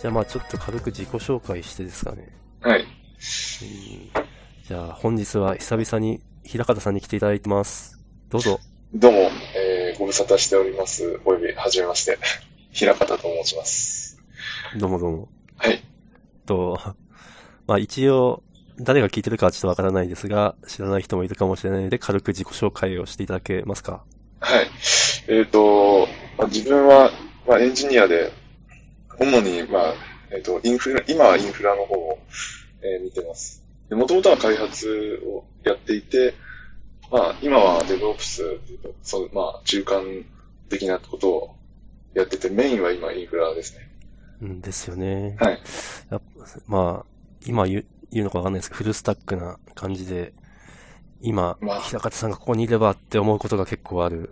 じゃあまあちょっと軽く自己紹介してですかね。はい。うんじゃあ本日は久々に平方さんに来ていただいてます。どうぞ。どうも、えー、ご無沙汰しております。および、はじめまして。平方と申します。どうもどうも。はい。と、まあ一応、誰が聞いてるかはちょっとわからないですが、知らない人もいるかもしれないので、軽く自己紹介をしていただけますか。はい。えっ、と、まあ、自分は、まあ、エンジニアで、主に、まあ、えっ、と、インフラ、今はインフラの方を、えー見てます。で、もともとは開発をやっていて、まあ、今は DevOps っていうか、そう、まあ、中間的なことをやってて、メインは今インフラですね。うんですよね。はい。やっぱまあ、今言う言うのかわかんないですけど、フルスタックな感じで、今、まあ平方さんがここにいればって思うことが結構ある。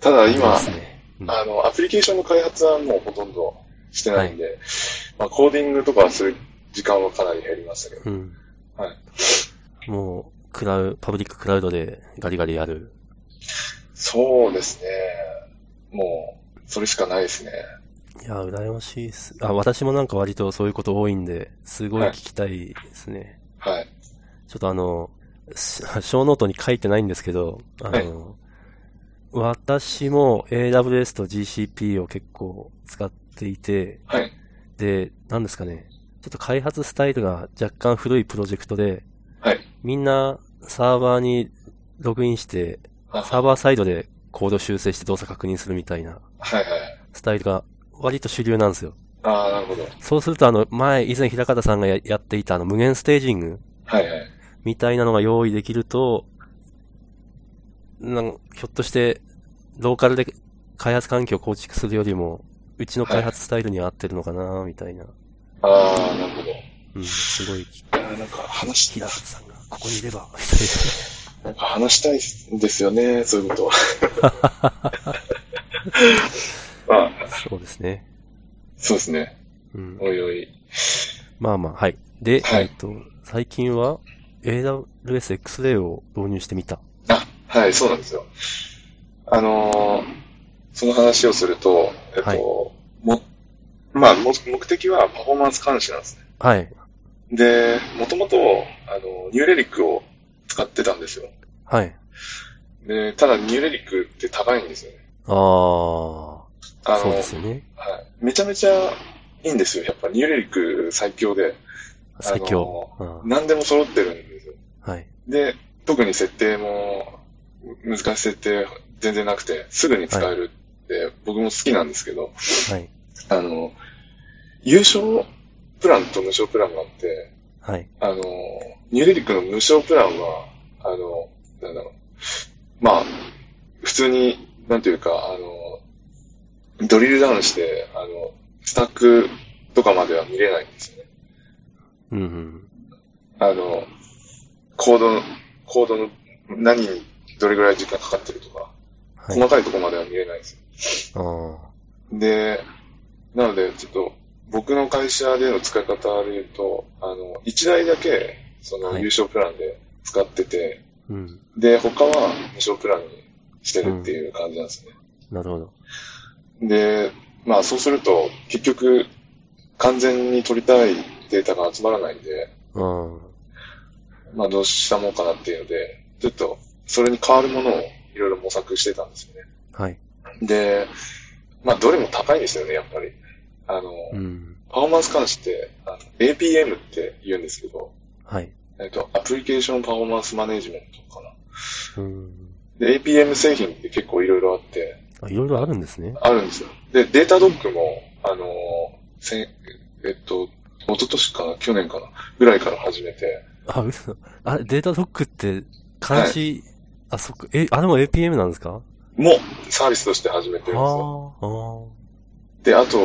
ただ今、ね。うんあの、アプリケーションの開発はもうほとんどしてないんで、まあ、コーディングとかする時間はかなり減りましたけど、うん。はい。もう、クラウ、パブリッククラウドでガリガリやる。そうですね。もう、それしかないですね。いや、羨ましいです。あ、私もなんか割とそういうこと多いんで、すごい聞きたいですね。はい。ちょっとあの、し ショーノートに書いてないんですけど、あの、私も AWS と GCP を結構使っていて、はい。で、なんですかね、ちょっと開発スタイルが若干古いプロジェクトで、はい。みんなサーバーにログインして、あサーバーサイドでコード修正して動作確認するみたいなはいはい。スタイルが割と主流なんですよ。ああ、なるほど。そうするとあの、前、以前平方さんがややっていたあの無限ステージングはいはい。みたいなのが用意できると、なんひょっとして、ローカルで開発環境を構築するよりも、うちの開発スタイルに合ってるのかな、みたいな。ああ、なるほど。いうん、すごい、やーなんか話し、平方さんがここにいれば、みたいなんか話したいんですよね、そういうこと。まあ、な。そうですね。そうですね。うん。おいおい。まあまあ、はい。で、はいえっと、最近は AWS X-Ray を導入してみた。あ、はい、そうなんですよ。あのーその話をすると、えっと、はいも、まあ、も目的はパフォーマンス監視なんですね。はい。で、もともと、あの、ニューレリックを使ってたんですよ。はい。で、ただニューレリックって高いんですよね。ああ、あの、そうですよね。はい。めちゃめちゃいいんですよ。やっぱニューレリック最強で、最強。うん何でも揃ってるんですよ。はい。で、特に設定も難しい設定全然なくて、すぐに使えるって、僕も好きなんですけど、はい。あの、優勝プランと無償プランがあって、はい。あの、ニューレリックの無償プランは、あの、なんだろう。まあ、普通に、なんていうか、あの、ドリルダウンして、あの、スタックとかまでは見れないんですよね。うんうん。あの、コードの、コードの何にどれぐらい時間かかってるとか、はい。細かいところまでは見れないんですよ。あで、なので、ちょっと、僕の会社での使い方で言うと、あの、1台だけ、そのはい優勝プランで使ってて、あ。うん。で、他は無償プランにしてるっていう感じなんですね。なるほど。で、まあそうすると、結局、完全に取りたいデータが集まらないんで、うん。まあどうしたもんかなっていうので、ちょっと、それに変わるものをいろいろ模索してたんですよね。はい。で、まあどれも高いんですよね、やっぱり。あの、うん。パフォーマンス監視って、あの APM って言うんですけど、はい。えっと、アプリケーションパフォーマンスマネジメントかな。うん。で、APM 製品って結構いろいろあって、あ、いろいろあるんですね。あるんですよ。で、データドックも、あのーせんえっと、一昨年かな、去年かな、ぐらいから始めて、あ、嘘。あれ、データドックって、監視、あ、そっか、え、あれも APM なんですか？もうサービスとして始めてるんですよ。ああ、あで、あと、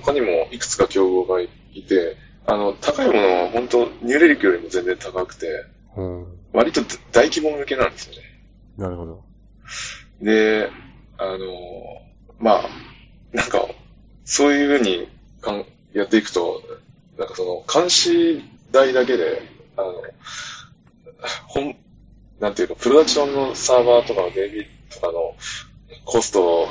他にもいくつか競合がいて、あの、高いものは本当ニューレリックよりも全然高くて、あ、うん。割と大規模向けなんですよね。なるほど。で、あの、まあ、なんか、そういうふうにかんやっていくと、なんかその、監視代だけで、あの、本、なんていうか、プロダクションのサーバーとかのデビとかのコスト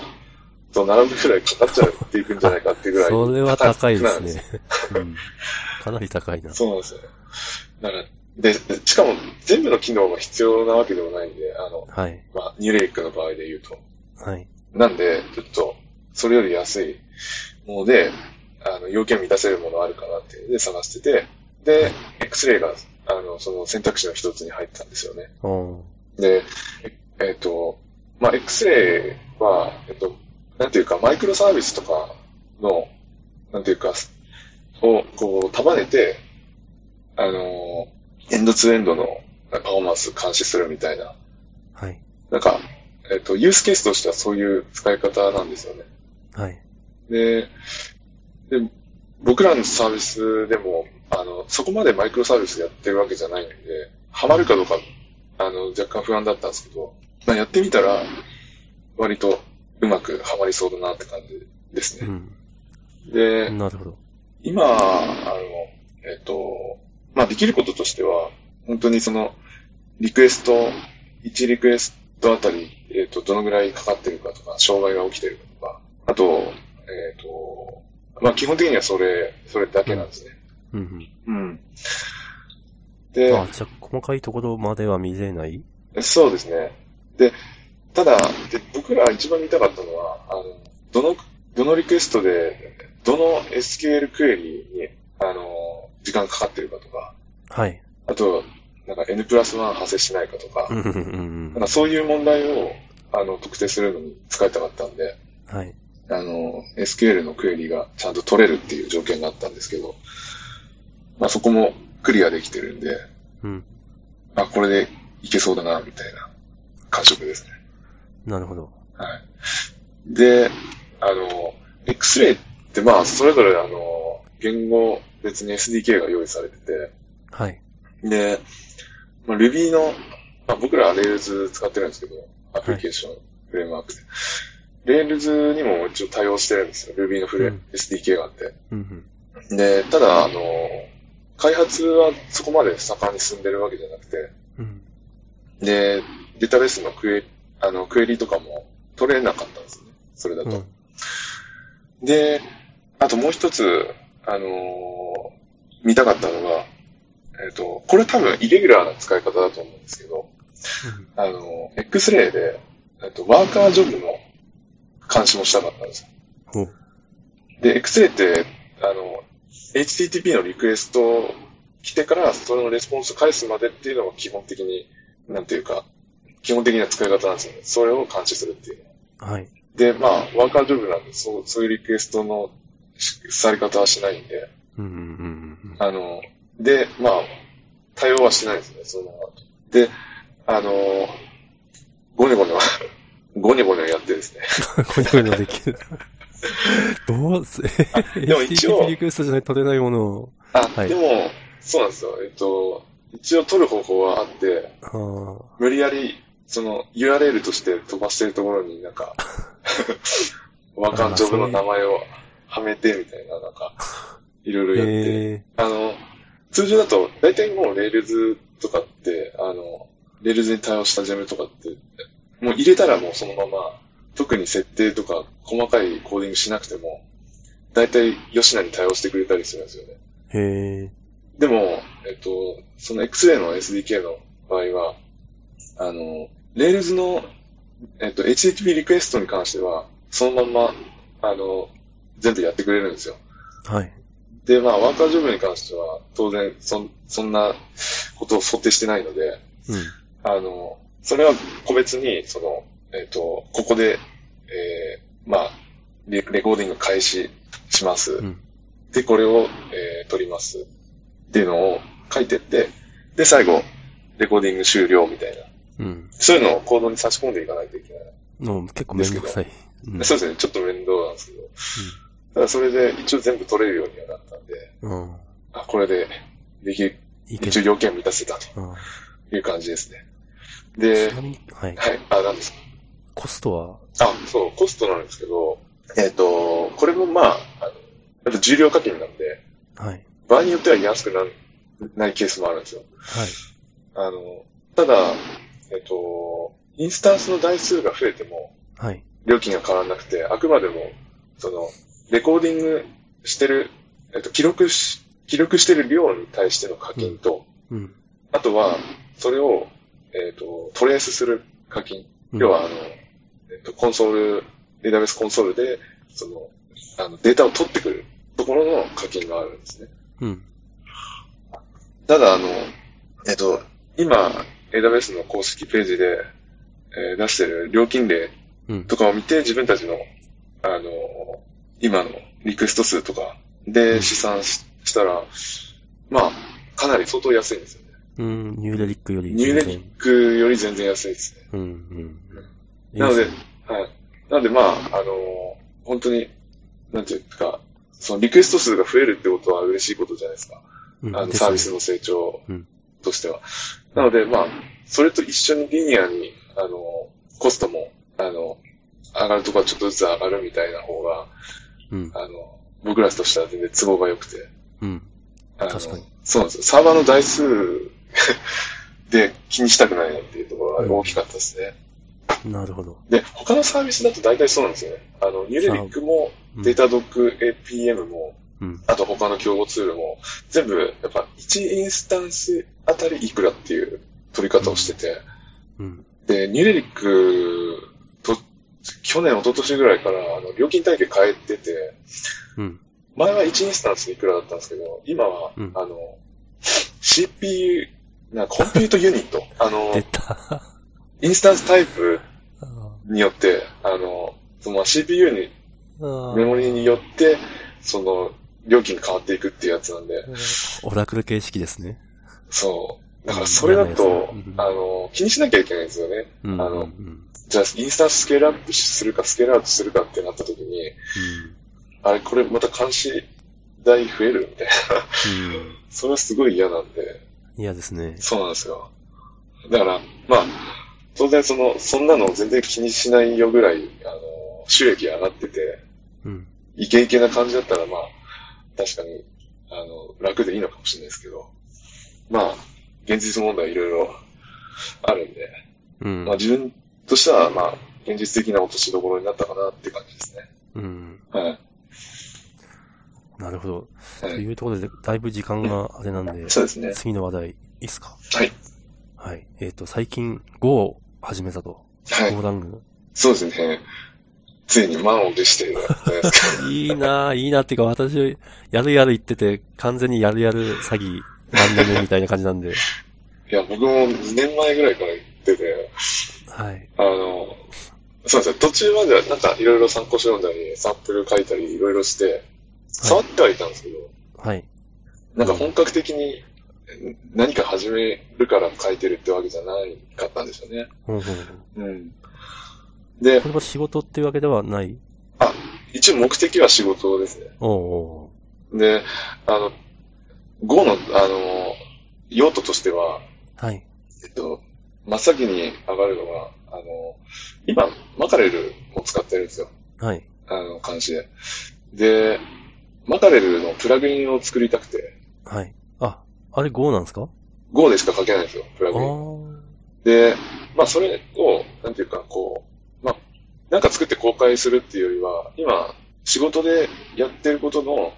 と並ぶくらいかかっちゃっていくんじゃないかっていうぐらい。それは高いです高ね。うん。かなり高いな。そうなんですよ。だから、で、しかも全部の機能が必要なわけでもないんで、あの、はい。まあ、ニューレイクの場合で言うと。はい。なんで、ちょっと、それより安いもので、あの、要件満たせるものあるかなっていうので探してて、で、X-ray が、あの、その選択肢の一つに入ったんですよね。で、ええっ、と、まあ、X-ray は、えっと、なんていうか、マイクロサービスとかの、なんていうか、を、こう、束ねて、あの、エンドツーエンドのパフォーマンス監視するみたいな、はい。なんか、えっ、と、ユースケースとしてはそういう使い方なんですよね。はい。で、で、僕らのサービスでも、あの、そこまでマイクロサービスやってるわけじゃないんで、ハマるかどうか、あの、若干不安だったんですけど、まあ、やってみたら、割とうまくハマりそうだなって感じですね。うん。で、なるほど。今、あの、えっ、と、まあ、できることとしては、本当にその、リクエスト、1リクエストあたり、えっ、と、どのぐらいかかってるかとか、障害が起きてるかとか、あと、えっ、と、まあ、基本的にはそれ、それだけなんですね。うんうん。うでん。、あ、じゃあ、細かいところまでは見れない？そうですね。で、ただ、で僕ら一番見たかったのは、あの、どの、どのリクエストで、どの SQL クエリに、あの、時間かかってるかとか、はい。あと、なんか N プラス1発生しないかとか、なんかそういう問題を、あの、特定するのに使いたかったんで、うん。はい。あの、SQL のクエリがちゃんと取れるっていう条件があったんですけど、まあそこもクリアできてるんで、うん。あ、これでいけそうだな、みたいな感触ですね。なるほど。はい。で、あの、X-ray ってまあ、それぞれあの、言語別に SDK が用意されてて、はい。で、まあ、Ruby の、まあ、僕らは Rails 使ってるんですけど、アプリケーション、フレームワークで。Rails にも一応対応してるんですよ。Ruby のフレ、うん SDK があって。うんで、ただ、あの、開発はそこまで盛んに進んでるわけじゃなくて、うん。うん。で、データベースのクエあのクエリとかも取れなかったんですよね。それだと。うん。で、あともう一つ、あのー見たかったのが、えっ、と、これ多分イレギュラーな使い方だと思うんですけど、あの、X-ray で、えっと、ワーカージョブの監視もしたかったんですよ。ほう。で、X-ray って、あの、HTTP のリクエスト来てから、それのレスポンス返すまでっていうのが基本的に、なんていうか、基本的な使い方なんですよね。それを監視するっていうのは。はい。で、まあ、ワーカージョブなんで、そう、そういうリクエストのしされ方はしないんで、うんうんうんあの、で、まあ、対応はしないですね、その。で、あの、ゴニョゴニョ、ゴニョゴニョやってですね。うん。こういうのできる。どうす、でも一応リクエストじゃないと取れないものを。あ、はいでも、そうなんですよ。えっと、一応取る方法はあって。無理やり、その URL として飛ばしてるところになんか、ワーカージョブの名前をはめてみたいな、なんか、いろいろやって、えあの、通常だと、大体もう Rails とかって、あの、Rails に対応したジェムとかって、もう入れたらもうそのまま、特に設定とか細かいコーディングしなくても、大体吉名に対応してくれたりするんですよね。ー、へえ。でも、えっと、その X-Ray の SDK の場合は、あの、Rails の、えっと、HTTP リクエストに関しては、そのまんま、あの、全部やってくれるんですよ。はい。で、まあ、ワーカージョブに関しては、当然、そん、そんなことを想定してないので、うん。あの、それは個別に、その、えっ、と、ここで、えー、まあレ、レコーディング開始します。うん。で、これを、えー、撮ります。っていうのを書いてって、で、最後、レコーディング終了みたいな。うん。そういうのをコードに差し込んでいかないといけない。の結構めんどくさい。うん。そうですね、ちょっと面倒なんですけど。ただそれで一応全部取れるようにはなったんで、うん。あ、これで、できる、一応要件満たせたうん。という感じですね。ではい。はい、あ、なんですか？コストは、あ、そう、コストなんですけど、えっ、と、これもまあ、あの、やっぱ重量課金なんで、はい。場合によっては安くなないケースもあるんですよ。はい。あの、ただ、えっ、と、インスタンスの台数が増えても、はい。料金が変わらなくて、あくまでも、その、レコーディングしてる、えっと、記録し、記録してる量に対しての課金と、うん。あとは、それを、えっ、と、トレースする課金。うん要は、あの、えっ、と、コンソール、AWS コンソールで、その、あの、データを取ってくるところの課金があるんですね。うん。ただ、あの、えっ、と、今、AWS の公式ページで、えー出してる料金例うん。とかを見て、自分たちの、あの、今のリクエスト数とかで試算ししたら、まあ、かなり相当安いんですよね。うん。ニューレリックよりニューレリックより全然安いですね。うん。うん。なのではい。なので、まあ、あの本当に、なんていうか、そのリクエスト数が増えるってことは嬉しいことじゃないですか。あの、うんですねサービスの成長うんとしては。なので、まあ、それと一緒にリニアに、あの、コストも、あの、上がるとこはちょっとずつ上がるみたいな方が、うん。あの、僕らとしては全然都合が良くて。うん。あの確かに。そうなんですよ。サーバーの台数 で気にしたくないなっていうところが大きかったですね。なるほど。で、他のサービスだと大体そうなんですよね。あの、ニューレリックも、うんデータドック APM も、うん。あと他の競合ツールも、全部、やっぱ1インスタンスあたりいくらっていう取り方をしてて、うん。で、ニューレリックと、去年、一昨年ぐらいから、あの、料金体系変えてて、うん。前は1インスタンスいくらだったんですけど、今は、うんあの、CPU、なコンピュートユニット、あの。インスタンスタイプあによって、あの、その CPU に、ーメモリによって、その、料金が変わっていくっていうやつなんで、オラクル形式ですね。そう。だからそれだとうん、あの、気にしなきゃいけないんですよね。うん。あのうん。じゃあ、インスタンススケールアップするか、スケールアウトするかってなった時に、あれ、これまた監視代増えるみたいな。うん。それはすごい嫌なんで、うん。嫌ですね。そうなんですよ。だから、まあ、当然その、そんなの全然気にしないよぐらい、あの、収益上がってて、うん。イケイケな感じだったら、まあ、確かに、あの、楽でいいのかもしれないですけど、まあ、現実問題いろいろあるんで、うんまあ。自分としては、まあ、現実的な落としどころになったかなって感じですね。うん。はい。なるほど。はい、というところで、だいぶ時間があれなんで、そうですね。次の話題、いいですか？はい。はい。えっ、と、最近、Go を始めたと。はいグ。そうですね。ついに満を持してい。いいなぁ、いいなっていうか、私、やるやる言ってて、完全にやるやる詐欺、何年目みたいな感じなんで。いや、僕も2年前ぐらいから言ってて、はい。あの、そうですよ。途中まではなんかいろいろ参考書読んだり、サンプル書いたりいろいろして、触ってはいたんですけど、はい。なんか本格的に何か始めるから書いてるってわけじゃないかったんですよね。ほうほうほううん。でこ、れは仕事っていうわけではない？一応目的は仕事ですね。おうおで、あの、Go の、あの、用途としては、うはい。えっと、真っ先に上がるのが、あの、今、マカレルを使ってるんですよ。はい。あの、監視で。で、マカレルのプラグインを作りたくて、はい。あ、あれ Go なんですか？Go でしか書けないんですよ、プラあグイン。ーで、まあ、それを、なんていうか、こう、まあ、なんか作って公開するっていうよりは、今、仕事でやってることの、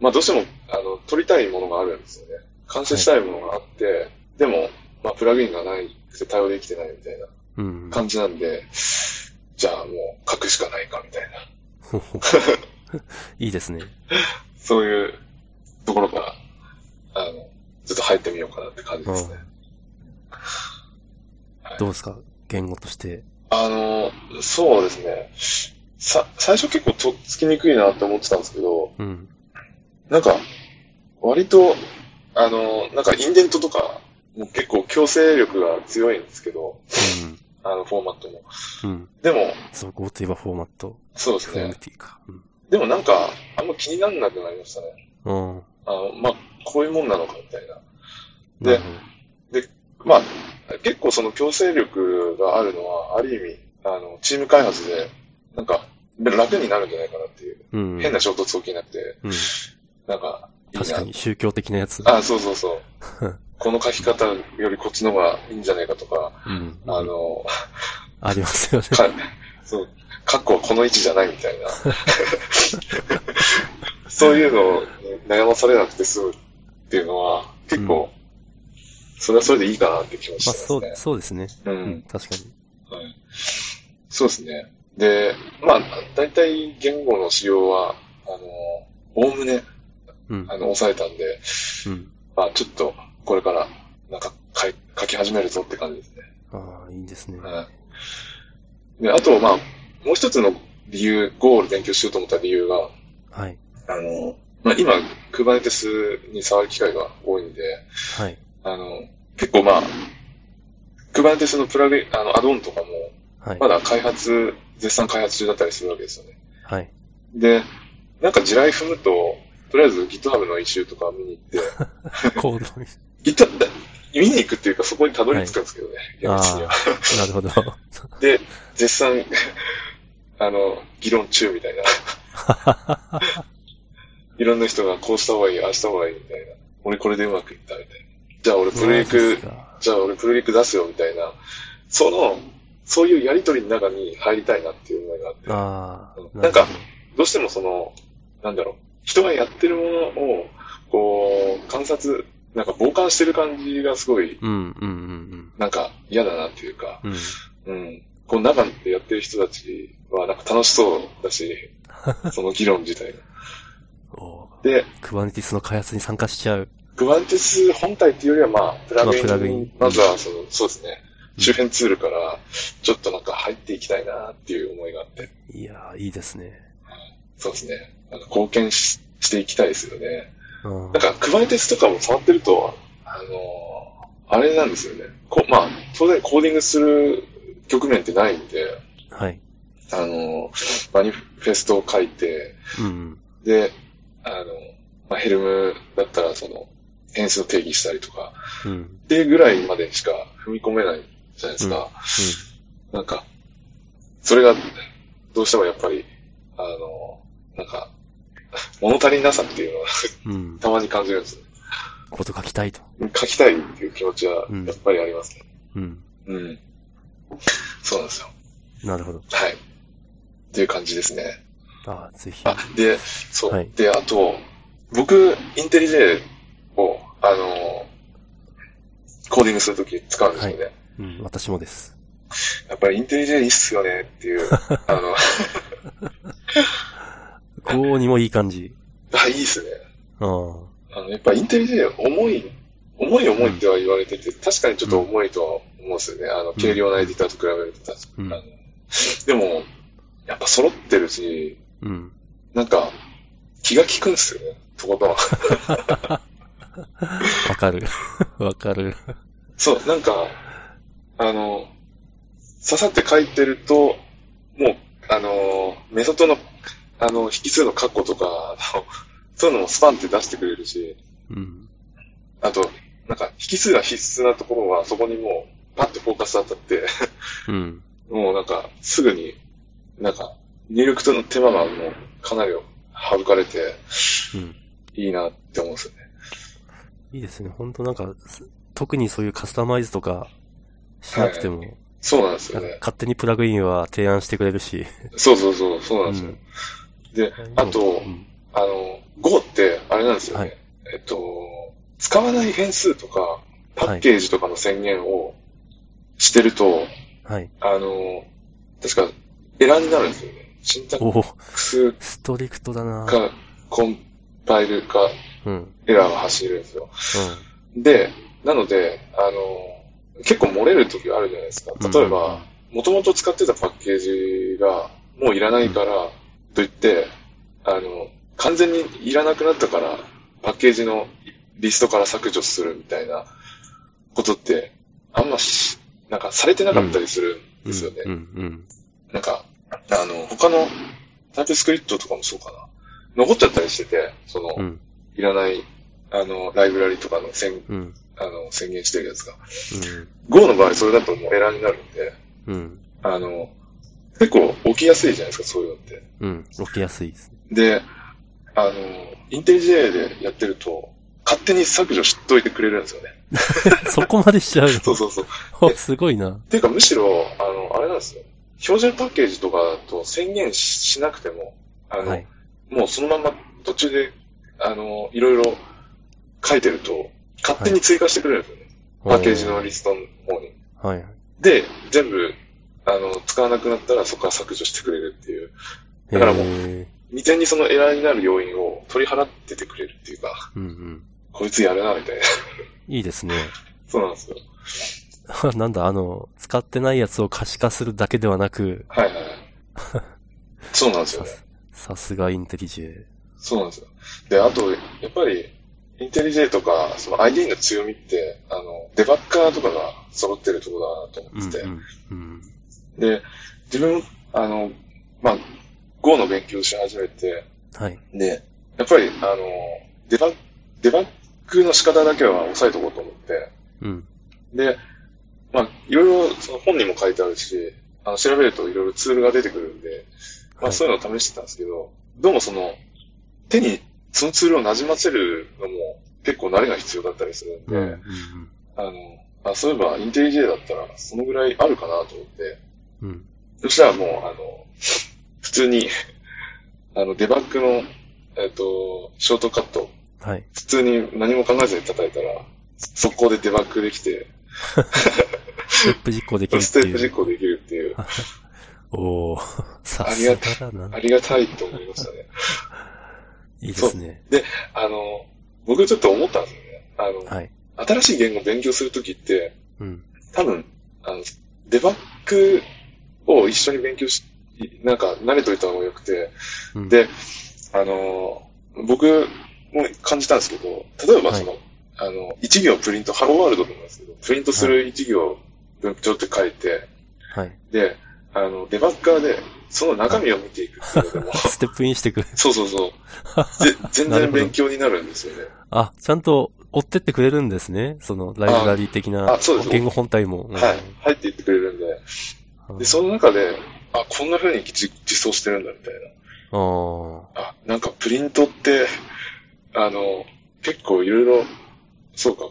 まあ、どうしても、あの、取りたいものがあるんですよね。完成したいものがあって、でも、まあ、プラグインがないくて対応できてないみたいなうん。感じなんで、じゃあもう書くしかないかみたいな、いいですね。そういうところから、あの、ずっと入ってみようかなって感じですね。どうですか？言語として。あの、そうですね。さ、最初結構とっつきにくいなって思ってたんですけど、うん。なんか、割と、あの、なんかインデントとか、も結構強制力が強いんですけど、あの、フォーマットも。うん。うん。でも、そう、Go といえばフォーマット。そうですね。うん。でもなんか、あんま気にならなくなりましたね。うん。あの、まあ、こういうもんなのかみたいな。なるほまあ、結構その強制力があるのは、ある意味、あの、チーム開発で、なんか、楽になるんじゃないかなっていう。ど。うん。変な衝突起きなくて、うん。なんか、いいな確か。に宗教的なやつ。あ、そうそうそう。この書き方よりこっちの方がいいんじゃないかとか、うん。あの、ありますよね。かそう、カッコはこの位置じゃないみたいな。そういうのに悩まされなくて済むっていうのは、結構、それはそれでいいかなって気持ちしてまあ、ますね。そう、そうですね。ううんん、確かに。はい。そうですね。で、まあ、大体言語の使用は、あの、おおむね、うん。あの、抑えたんで、うん。まあ、ちょっと、これから、なんか、書い書き始めるぞって感じですね。ああ、いいですね。はい。で、あと、まあ、もう一つの理由、Go を勉強しようと思った理由が、はい。あの、まあ、今、Kubernetes に触る機会が多いんで、はい。あの、結構まあ、Kubernetes のプラグあの、アドオンとかも、はいま。だ開発、絶賛開発中だったりするわけですよね。はい。で、なんか地雷踏むと、とりあえず GitHub の一周とか見に行って、コードに。GitHub、だ見に行くっていうかそこにたどり着くんですけどね、厳密には。なるほど。で、絶賛、あの、議論中みたいな。いろんな人がこうした方がいい、ああした方がいいみたいな。俺これでうまくいったみたいな。じゃあ俺プルリクじゃあ俺プルリク出すよみたいな。その、そういうやりとりの中に入りたいなっていう思いがあって。ああ、なんかどどうしてもその、なんだろう、人がやってるものを、こう、観察、なんか傍観してる感じがすごい、なんか嫌だなっていうか、うん。うん。うん。こう中でやってる人たちはなんか楽しそうだし、その議論自体が。で、クバネティスの開発に参加しちゃう。クバンテス本体っていうよりはまあ、プラグイン、まあプラグインまずはその、そうですね、うん周辺ツールから、ちょっとなんか入っていきたいなっていう思いがあって、いやー、いいですね。そうですね。なんか貢献ししていきたいですよね。うんなんか、クバネテスとかも触ってると、あのーあれなんですよね。こまあ、当然コーディングする局面ってないんで、はい。あのーマニフェストを書いて、うん。で、あの、まあ、ヘルムだったらその、変数を定義したりとか、うん。っていうぐらいまでしか踏み込めないじゃないですか。なんか、それが、どうしてもやっぱり、あの、なんか、物足りなさっていうのはうん。うん。たまに感じるんですね。こと書きたいと。書きたいっていう気持ちはうんやっぱりありますね。うん。うん。そうなんですよ。なるほど。はい。っていう感じですね。ああ、ぜひ。あ、で、そう。はいで、あと、僕、インテリジェを、あの、コーディングするとき使うんですよね。うん、私もです。やっぱりインテリジェいいっすよねっていう、あの、5にもいい感じ。あ、いいっすね。ああ。あの、やっぱインテリジェ重い、重い重いっては言われてて、確かにちょっと重いとは思うんですよね。あの、軽量なエディターと比べると確かうんでも、やっぱ揃ってるし、うん。なんか、気が利くんですよね。とことん。わかる。わかる。そう、なんか、あの、刺さって書いてると、もう、あの、メソッドの、あの、引数の括弧とか、そういうのもスパンって出してくれるし、うん。あと、なんか、引数が必須なところは、そこにもう、パッとフォーカス当たって、うん。もうなんか、すぐに、なんか、入力との手間がもう、かなり省かれて、うん。いいなって思うんですよね。いいですね。本当なんか、す特にそういうカスタマイズとかしなくても、そうなんですよね。勝手にプラグインは提案してくれるし。そうそうそう、そうなんですよ。うんで、あとう、んあの、Go って、あれなんですよね。はいえっと、使わない変数とか、パッケージとかの宣言をしてると、はい。あの、確かエラーになるんですよね。シンタックスストリクトだなか、コンパイルか、うん。うん。エラーが走るんですよ。で、なので、あの、結構漏れる時があるじゃないですか。例えば、もともと使ってたパッケージがもういらないから、といって、あの、完全にいらなくなったから、パッケージのリストから削除するみたいなことって、あんまし、なんかされてなかったりするんですよね。うん、うん。なんか、あの、他のタイプスクリプトとかもそうかな。残っちゃったりしてて、その、うん。いらない、あの、ライブラリとかの宣うん。あの宣言してるやつが。うん。Go の場合それだともうエラーになるんで、うん。あの、結構起きやすいじゃないですか、そういうのって。うん。起きやすいですね。で、あの、インテリジェでやってると、勝手に削除しといてくれるんですよね。そこまでしちゃうの？そうそうそう。おすごいな。っていうか、むしろ、あの、あれなんですよ。標準パッケージとかだと宣言しなくても、あの、はい。もうそのまま途中で、あの、いろいろ書いてると、勝手に追加してくれるんですよね。パッケージのリストの方に。はい。で、全部、あの、使わなくなったらそこから削除してくれるっていう。だからもうへ未然にそのエラーになる要因を取り払っててくれるっていうか、ーうんうん。こいつやるな、みたいな。いいですね。そうなんですよ。なんだ、あの、使ってないやつを可視化するだけではなく、はいはいはい。そうなんですよさね。さすがインテリジェ。そうなんですよ。で、あと、やっぱり、インテリジェとか、その ID の強みって、あの、デバッカーとかが揃ってるところだなとうん思ってて、うん。うん。で、自分、あの、まあ、Go の勉強し始めて、はい。で、やっぱり、あの、デバッ、デバッグの仕方だけは押さえとこうと思って、うん。で、まあ、いろいろその本にも書いてあるし、あの、調べるといろいろツールが出てくるんで、まあ、はいそういうのを試してたんですけど、どうもその、手にそのツールを馴染ませるのも結構慣れが必要だったりするんで、うん。うん。あの、あ、そういえばインテリジェだったらそのぐらいあるかなと思って、うん。そしたらもう、あの、普通に、あの、デバッグの、えっ、と、ショートカット、はい。普通に何も考えずに叩いたら、速攻でデバッグできて、ステップ実行できるってステップいう。実行できるっていう、おー、さすありががだなあ。りがたいと思いましたね。いいですね。あの、僕ちょっと思ったんですよね。あの、はい。新しい言語を勉強するときって、うん。多分、あの、デバッグを一緒に勉強し、なんか慣れといた方が良くて、うん、で、あの、僕も感じたんですけど、例えばその、あの、一行プリント、ハローワールドなんですけど、プリントする一行文章って書いて、はい。で、あの、デバッガーで、その中身を見ていくっていうのでも、ステップインしてくる。そうそうそう。ぜ全然勉強になるんですよね。あ、ちゃんと追ってってくれるんですね。その、ライブラリー的なあそうです言語本体も。はい。入っていってくれるんで。うんで、その中で、あ、こんな風に実実装してるんだみたいあーな。あ、なんかプリントって、あの、結構いろいろ、そうか、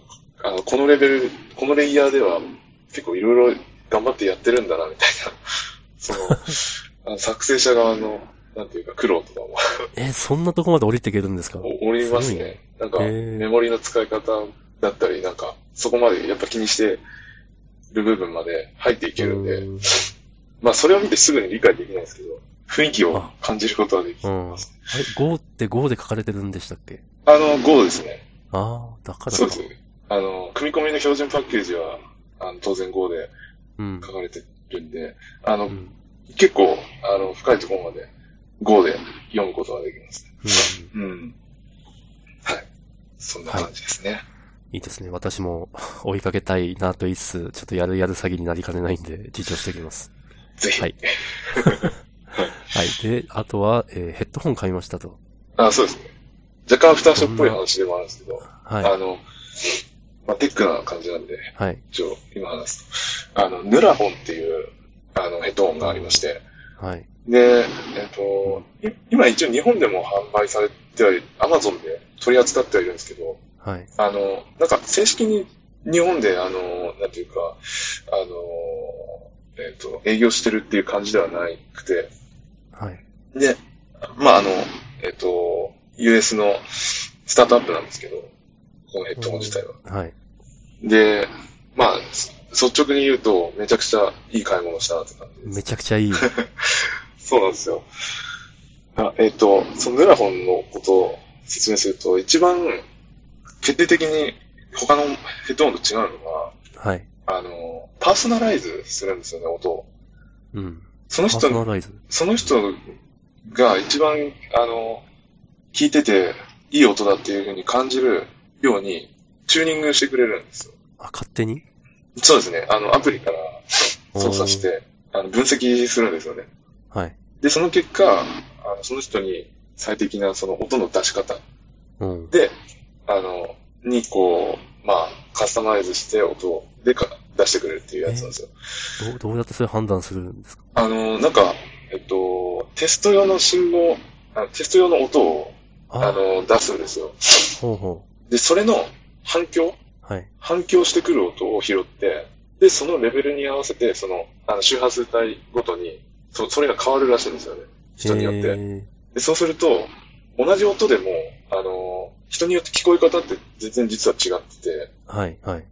あの、このレベル、このレイヤーでは結構いろいろ頑張ってやってるんだな、みたいな。その、あの作成者側の、なんていうか苦労とかも え、そんなとこまで降りていけるんですか？おりますね。なんか、メモリの使い方だったり、なんか、そこまでやっぱ気にしてる部分まで入っていけるんで、うんまあ、それを見てすぐに理解できないですけど、雰囲気を感じることはできうん。あれます。、Go って Go で書かれてるんでしたっけ？あの、Go ですね。ああ、だからか。そうですね。あの、組み込みの標準パッケージは、あの当然 Go でうん。書かれてるんで、あの、うん。結構、あの、深いところまで Go で読むことができます。うんうん。はい。そんな感じですね。いいですね。私も 追いかけたいなと言いつつ、ちょっとやるやる詐欺になりかねないんで、自重しておきます。ぜひ。はい はい。で、あとは、えーヘッドホン買いましたと。あ、そうですね。若干アフターショーっぽい話でもあるんですけど、はい。あの、まあ、テックな感じなんで、はい。一応今話すと。あの、ヌラホンっていう、あの、ヘッドホンがありまして、はい。で、えっ、と、い今一応日本でも販売されてはいる、アマゾンで取り扱ってはいるんですけど、はい。あの、なんか正式に日本で、あの、なんていうか、あの、えっ、と、営業してるっていう感じではなくて、はい。で、まあ、あの、えっ、と、US のスタートアップなんですけど、このヘッドホン自体は。はい。で、まあ、す率直に言うと、めちゃくちゃいい買い物したなって感じです。めちゃくちゃいい。そうなんですよ。あえっ、と、そのヌラホンのことを説明すると、一番決定的に他のヘッドホンと違うのが、はい。あの、パーソナライズするんですよね、音を。うん。その人ナライズ。その人が一番、あの、聞いてていい音だっていう風に感じるようにチューニングしてくれるんですよ。あ、勝手に？そうですね。あの、アプリから操作して、あの分析するんですよね。はい。で、その結果、あのその人に最適なその音の出し方うん。で、あの、にこう、まあ、カスタマイズして音でか出してくれるっていうやつなんですよ。どう、どうやってそれ判断するんですか？あの、なんか、えっと、テスト用の信号、あテスト用の音を、ああの、出すんですよ。ほうほで、それの反響？う。はい。反響してくる音を拾って、で、で、そのレベルに合わせて、その、あの周波数帯ごとに、そそれが変わるらしいんですよね。人によって。へでそうすると、同じ音でも、あの、人によって聞こえ方って全然実は違ってて、ーはい、はい。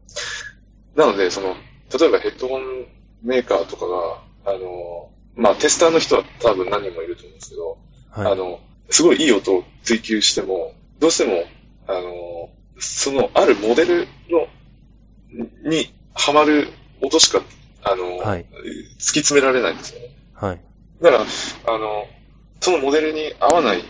なので、その、例えばヘッドホンメーカーとかが、あの、まあ、テスターの人は多分何人もいると思うんですけど、はい。あの、すごいいい音を追求しても、どうしても、あの、その、あるモデルの、にはまる音しか、あの、はい突き詰められないんですよね。はい。だから、あの、そのモデルに合わない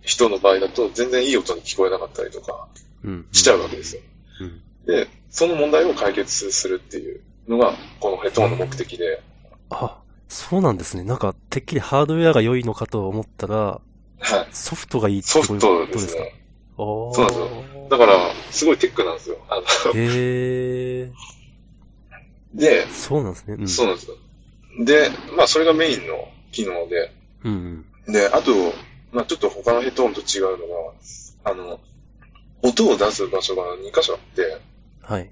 人の場合だと、全然いい音に聞こえなかったりとかうん。しちゃうわけですよ。うん。で、その問題を解決するっていうのが、このヘッドホンの目的で、あ、そうなんですね。なんか、てっきりハードウェアが良いのかと思ったら、はい。ソフトがいいってソフことトですかね。おーそうなんだから、すごいテックなんですよ。あの、へえ、で、そうなんですね。うん。そうなんですよ。で、まあ、それがメインの機能で、うんうん。で、あと、まあ、ちょっと他のヘッドホンと違うのが、あの、音を出す場所が2箇所あって、はい。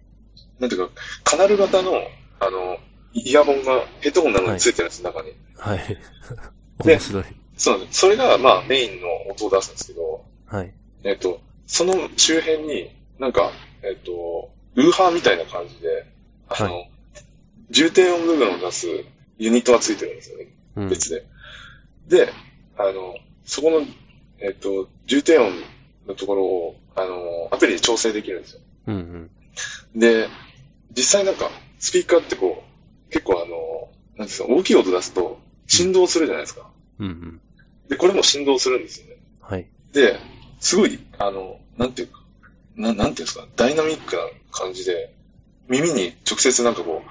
なんていうか、カナル型の、あの、イヤホンがヘッドホンなのについてるんです、中に。はい。で面白い。そうなんです。それが、まあ、メインの音を出すんですけど、はい。えっ、と、その周辺に、なんか、えっ、と、ウーハーみたいな感じで、あの、は重低音部分を出すユニットがついてるんですよね。うん。別で。で、あの、そこの、えっ、と、重低音のところを、あの、アプリで調整できるんですよ。うんうん。で、実際なんか、スピーカーってこう、結構あの、なんですか、大きい音出すと、振動するじゃないですか。うんうん。で、これも振動するんですよね。はい。で、すごい、あの、なんていうか、ななんていうんですか、ダイナミックな感じで、耳に直接なんかこ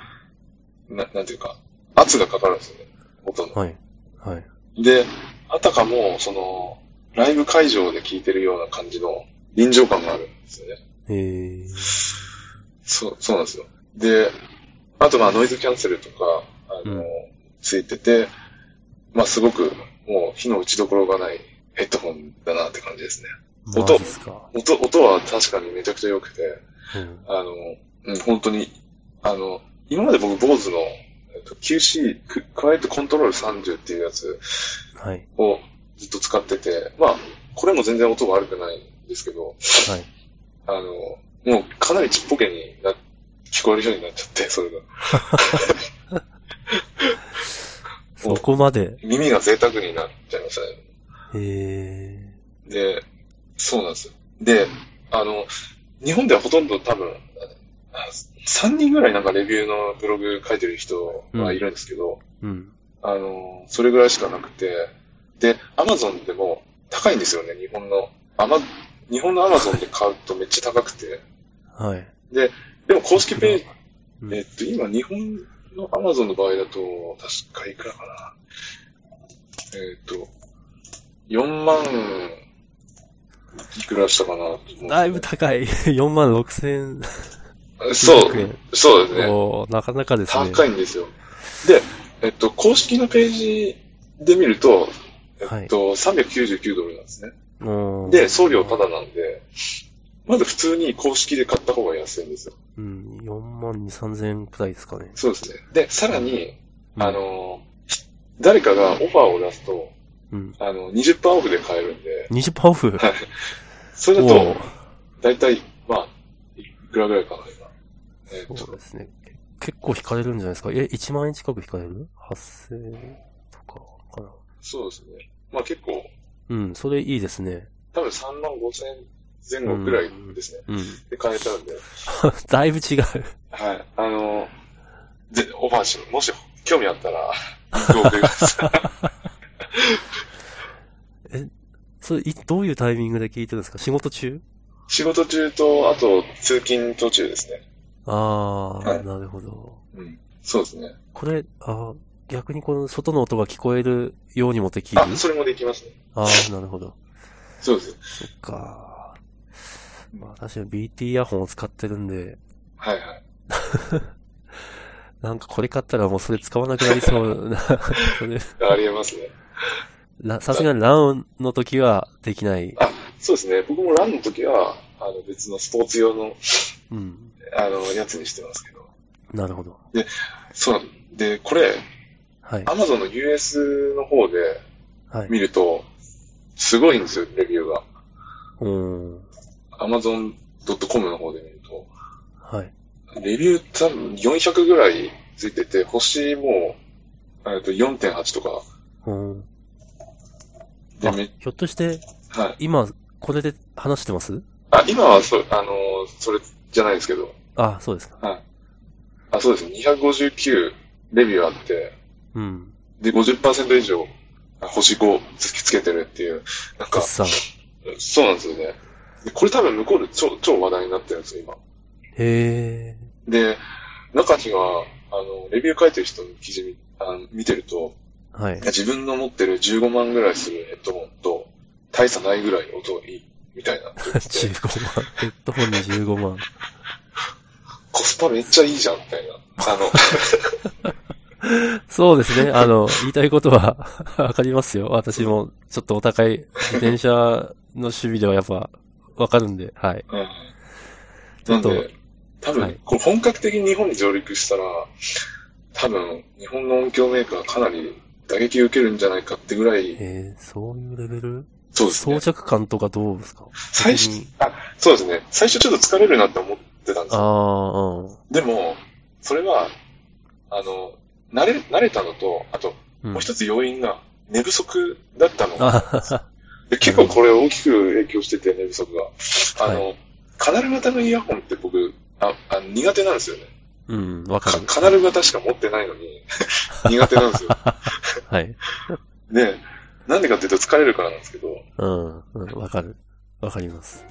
う、ななんていうか、圧がかかるんですよね、音の。はい。はい。で、あたかも、その、ライブ会場で聴いてるような感じの臨場感があるんですよね。へえ。そう、そうなんですよ。で、あとまあノイズキャンセルとか、あの、うんついてて、まあすごくもう火の打ちどころがないヘッドホンだなって感じですね。音。音、音は確かにめちゃくちゃ良くて、うん。あの、うん、本当に、あの、今まで僕、坊主の、えっと、QC、ククワイエットコントロール30っていうやつはい。をずっと使ってて、まあ、これも全然音悪くないんですけど、はい。あの、もうかなりちっぽけにな、聞こえるようになっちゃって、それが。そこまで。耳が贅沢になっちゃいましたね。へえ。で、そうなんですよ。で、あの、日本ではほとんど多分、あ3人ぐらいなんかレビューのブログ書いてる人がいるんですけど、うん。あの、それぐらいしかなくて、で、アマゾンでも高いんですよね、日本の。アマ、日本のアマゾンで買うとめっちゃ高くて。はい。で、でも公式ページ、うんえっと、今日本のアマゾンの場合だと、確かいくらかな。えっと、4万いくらしたかな？だいぶ高い。4万6千そう、円。そうですね。なかなかですね。高いんですよ。で、えっと、公式のページで見ると、えっと、399ドルなんですね。で、送料タダなんで、まず普通に公式で買った方が安いんですよ。うん。4万2、3千円くらいですかね。そうですね。で、さらに、うんあ、の、誰かがオファーを出すと、うん。あの、20%オフで買えるんで、20%オフ？はい。それだとだいたい、まあ、いくらぐらいかな、今。えっと、そうですね。結構引かれるんじゃないですか？え、1万円近く引かれる ?8000 円とかかな。そうですね。まあ結構、うん、それいいですね。多分3万5千前後ぐらいですね。うん。で、買えたんで、だいぶ違う。はい。あの、で、オファーし、もし興味あったら、リンクを送ります。それ、いどういうタイミングで聞いてるんですか？仕事中？仕事中と、あと、通勤途中ですね。ああ、はいなるほど。うん。そうですね。これ、あ逆にこの外の音が聞こえるようにもできる？あ、それもできますね。ああ、なるほど。そうです。そっか。まあ、私は BT イヤホンを使ってるんで、はいはい。なんかこれ買ったらもうそれ使わなくなりそうな、それ、ありえますね。らさすがにランの時はできない。あ、そうですね。僕もランの時は、あの、別のスポーツ用の、うん。あの、やつにしてますけど。なるほど。そう。で、これ、はい。Amazon の US の方ではい。見ると、すごいんですよ、レビューが。うーん。Amazon.com の方で見ると。はい。レビュー多分400ぐらいついてて、星もう、えっと4.8とか。うーん。で、あ、めひょっとして、はい。今、これで話してます？あ、今はそ、あのーそれじゃないですけど。あ、そうですか。はい。あ、そうです。259レビューあって、うん。で、50%以上、あ星5つつけてるっていう。なんか。そうなんですよね。でこれ多分向こうで超、超話題になってるんですよ、今。へで、中には、あの、レビュー書いてる人の記事見あの見てると、ー。はい。自分の持ってる15万ぐらいするヘッドホンと、大差ないぐらい音がいい、みたいなって言ってて。15万。ヘッドホンに15万。コスパめっちゃいいじゃん、みたいな。あの、そうですね。あの、言いたいことは わかりますよ。私も、ちょっとお高い自転車の趣味ではやっぱ、わかるんで、はい。うん。ちょっと、なんで、多分、はいこれ本格的に日本に上陸したら、多分、日本の音響メーカーかなり打撃受けるんじゃないかってぐらい、えー、そういうレベル？そうですね装。着感とかどうですか？最初あ、そうですね。最初ちょっと疲れるなって思ってたんですあよ。あ、でも、それは、あの、慣れ、慣れたのと、あと、うん。もう一つ要因が、寝不足だったの。結構これ大きく影響してて、寝不足が。あの、カナル型のイヤホンって僕、あ、あ苦手なんですよね。うん、わかかる。カナル型しか持ってないのに、苦手なんですよ。はい。で、なんでかっていうと疲れるからなんですけど、うん、うん、わかる。わかります。